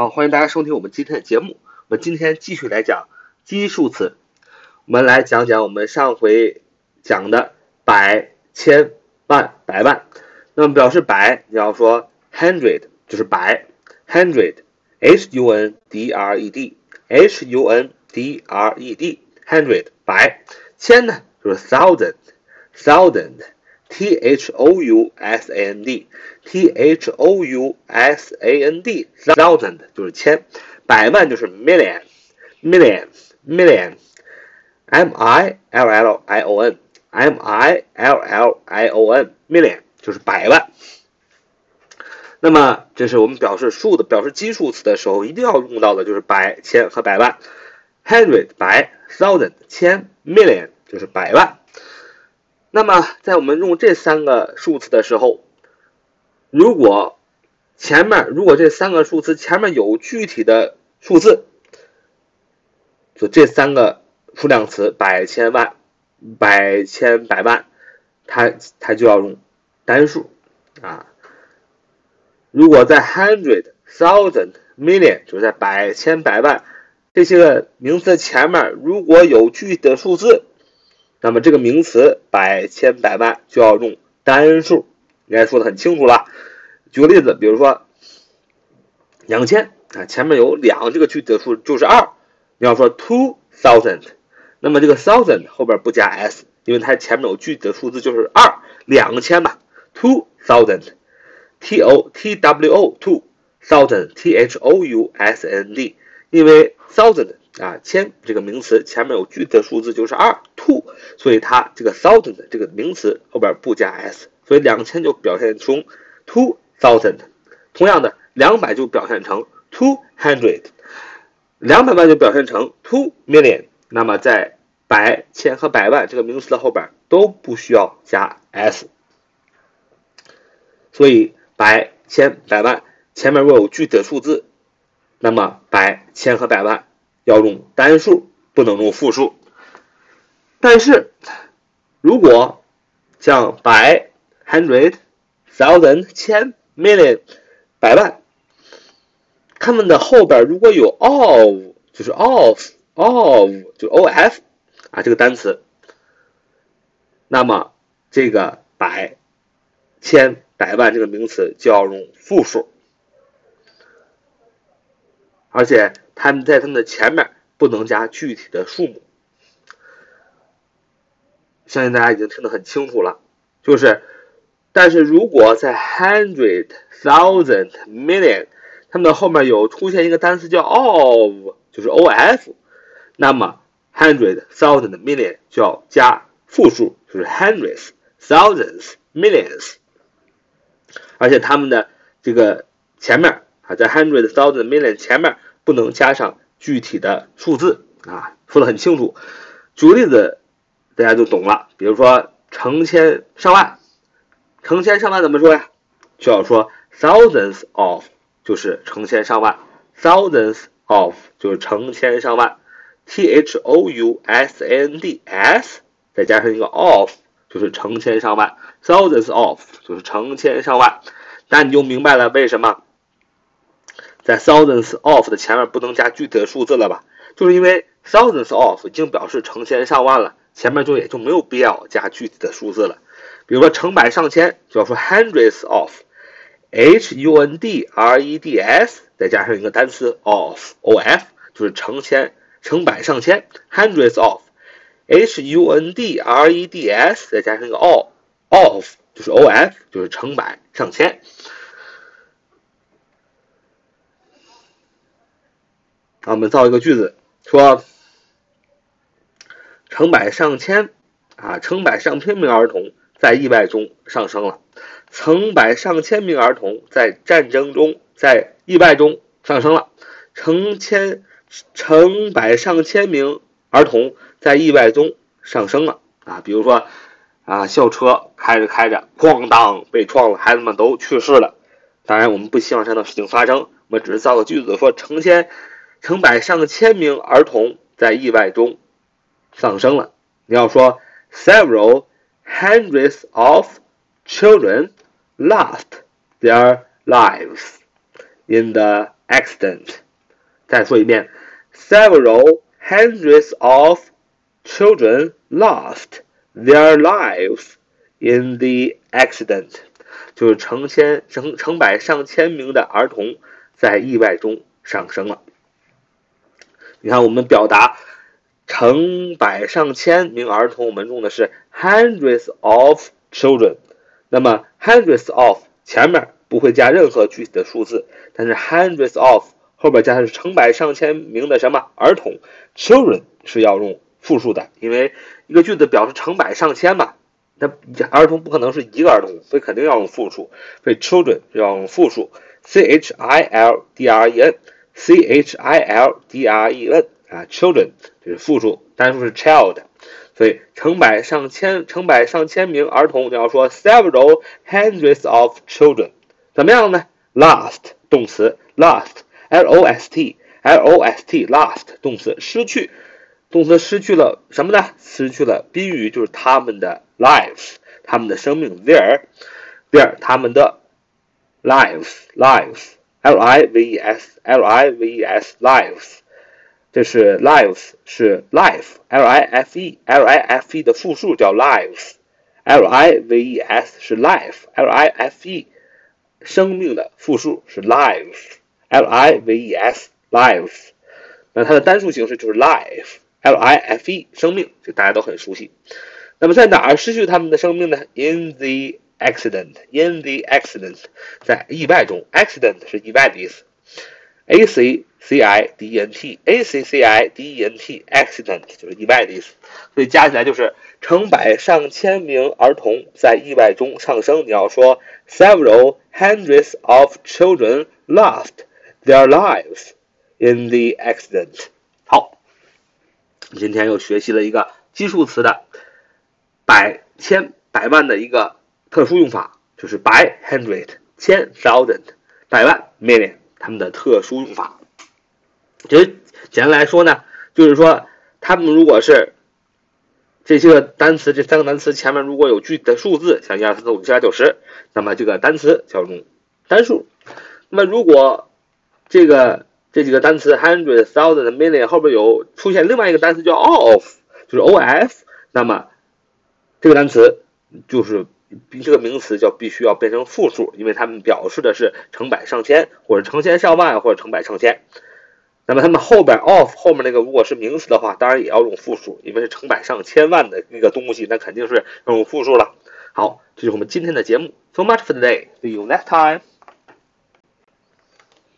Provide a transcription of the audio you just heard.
好，欢迎大家收听我们今天的节目。我们今天继续来讲基数词，我们来讲讲我们上回讲的百、千、万、百万。那么表示百，你要说 hundred 就是百，hundred，h u n d r e d，h u n d r e d，hundred 百。千呢就是 thousand，thousand。T H O U S A N D，T H O U S A N D，thousand 就是千，百万就是 million，million，million，M I L L I O N，M I L L I O N，million 就是百万。那么这是我们表示数的、表示基数词的时候一定要用到的，就是百、千和百万。Hundred 百，thousand 千，million 就是百万。 那么，在我们用这三个数词的时候，如果前面如果这三个数词前面有具体的数字，就这三个数量词百、千、万、百、千、百万，它它就要用单数啊。如果在 hundred、thousand、million，就是在百、千、百万这些个名词前面，如果有具体的数字。那么这个名词百千百万就要用单数，应该说的很清楚了。举个例子，比如说两千啊，前面有两这个具体的数就是二，你要说 two thousand，那么这个 thousand 后边不加 s，因为它前面有具体的数字就是二，两千嘛，two thousand，t o t w o two thousand t h o u s n d，因为 thousand。啊，千这个名词前面有具体的数字就是二 two，所以它这个 thousand 这个名词后边不加 s，所以两千就表现出 two thousand。同样的，两百就表现成 two hundred，两百万就表现成 two million。那么在百、千和百万这个名词的后边都不需要加 s，所以百、千、百万前面若有具体的数字，那么百、千和百万。要用单数，不能用复数。但是，如果像百、hundred、thousand、千、million、百万，它们的后边如果有 of，就是 of，of 就 of 啊这个单词，那么这个百、千、百万这个名词就要用复数，而且。他们在它们的前面不能加具体的数目，相信大家已经听得很清楚了。就是，但是如果在 hundred thousand million，它们的后面有出现一个单词叫 of，就是 of，那么 hundred thousand million 就要加复数，就是 hundreds thousands millions，而且它们的这个前面啊，在 hundred thousand million 前面。不能加上具体的数字啊，说的很清楚。举个例子，大家就懂了。比如说成千上万，成千上万怎么说呀？就要说 thousands of，就是成千上万；thousands of 就是成千上万；t h o u s a n d s 再加上一个 of，就是成千上万；thousands of 就是成千上万。那你就明白了为什么。在 thousands of 的前面不能加具体的数字了吧？就是因为 thousands of 已经表示成千上万了，前面就也就没有必要加具体的数字了。比如说成百上千，就要说 hundreds of，h u n d r e d s，再加上一个单词 of，o f，就是成千、成百上千，hundreds of，h u n d r e d s，再加上一个 of，of 就是 o f，就是成百上千。啊，我们造一个句子，说成百上千啊，成百上千名儿童在意外中上升了，成百上千名儿童在战争中在意外中上升了，成千成百上千名儿童在意外中上升了啊，比如说啊，校车开着开着，哐当被撞了，孩子们都去世了。当然，我们不希望这样的事情发生，我们只是造个句子，说成千。成百上千名儿童在意外中丧生了。你要说 several hundreds of children lost their lives，in the accident。再说一遍，several hundreds of children lost their lives in the accident。就是成千成成百上千名的儿童在意外中丧生了。你看，我们表达成百上千名儿童，我们用的是 hundreds of children。那么 hundreds of 前面不会加任何具体的数字，但是 hundreds of 后边加的是成百上千名的什么儿童？children 是要用复数的，因为一个句子表示成百上千嘛。那儿童不可能是一个儿童，所以肯定要用复数。所以 children 要用复数，c h i l d r e n Children 啊，children 就是复数，单数是 child。所以成百上千、成百上千名儿童，你要说 several hundreds of children，怎么样呢？lost 动词 lost，l o s t，l o s t，lost 动词失去。动词失去了什么呢？失去了宾语，就是他们的 lives，他们的生命 their，their 他们的 lives，lives i v e s，l i v e s，lives，这是 lives 是 life，l i f e，l i f e 的复数叫 lives，l i v e s 是 life，l i f e 生命的复数是 lives，l i v e s，lives，那它的单数形式就是 life。L I F E，生命，这大家都很熟悉。那么在哪儿失去他们的生命呢？In the accident，in the accident，在意外中，accident 是意外的意思。A C C I D E N T，A C C I D E N T，accident 就是意外的意思。所以加起来就是成百上千名儿童在意外中丧生。你要说 several hundreds of children lost their lives in the accident。好。今天又学习了一个基数词的百千百万的一个特殊用法，就是百 hundred 千 thousand 百万 million 它们的特殊用法。其实简单来说呢，就是说它们如果是这些个单词，这三个单词前面如果有具体的数字，像一二三四五六七八九十，那么这个单词叫用单数。那么如果这个这几个单词 hundred thousand million 后边有出现另外一个单词叫 of，就是 o f，那么这个单词就是这个名词叫必须要变成复数，因为它们表示的是成百上千或者成千上万或者成百上千。那么它们后边 of 后面那个如果是名词的话，当然也要用复数，因为是成百上千万的那个东西，那肯定是用复数了。好，这是我们今天的节目。So much for today. See you next time.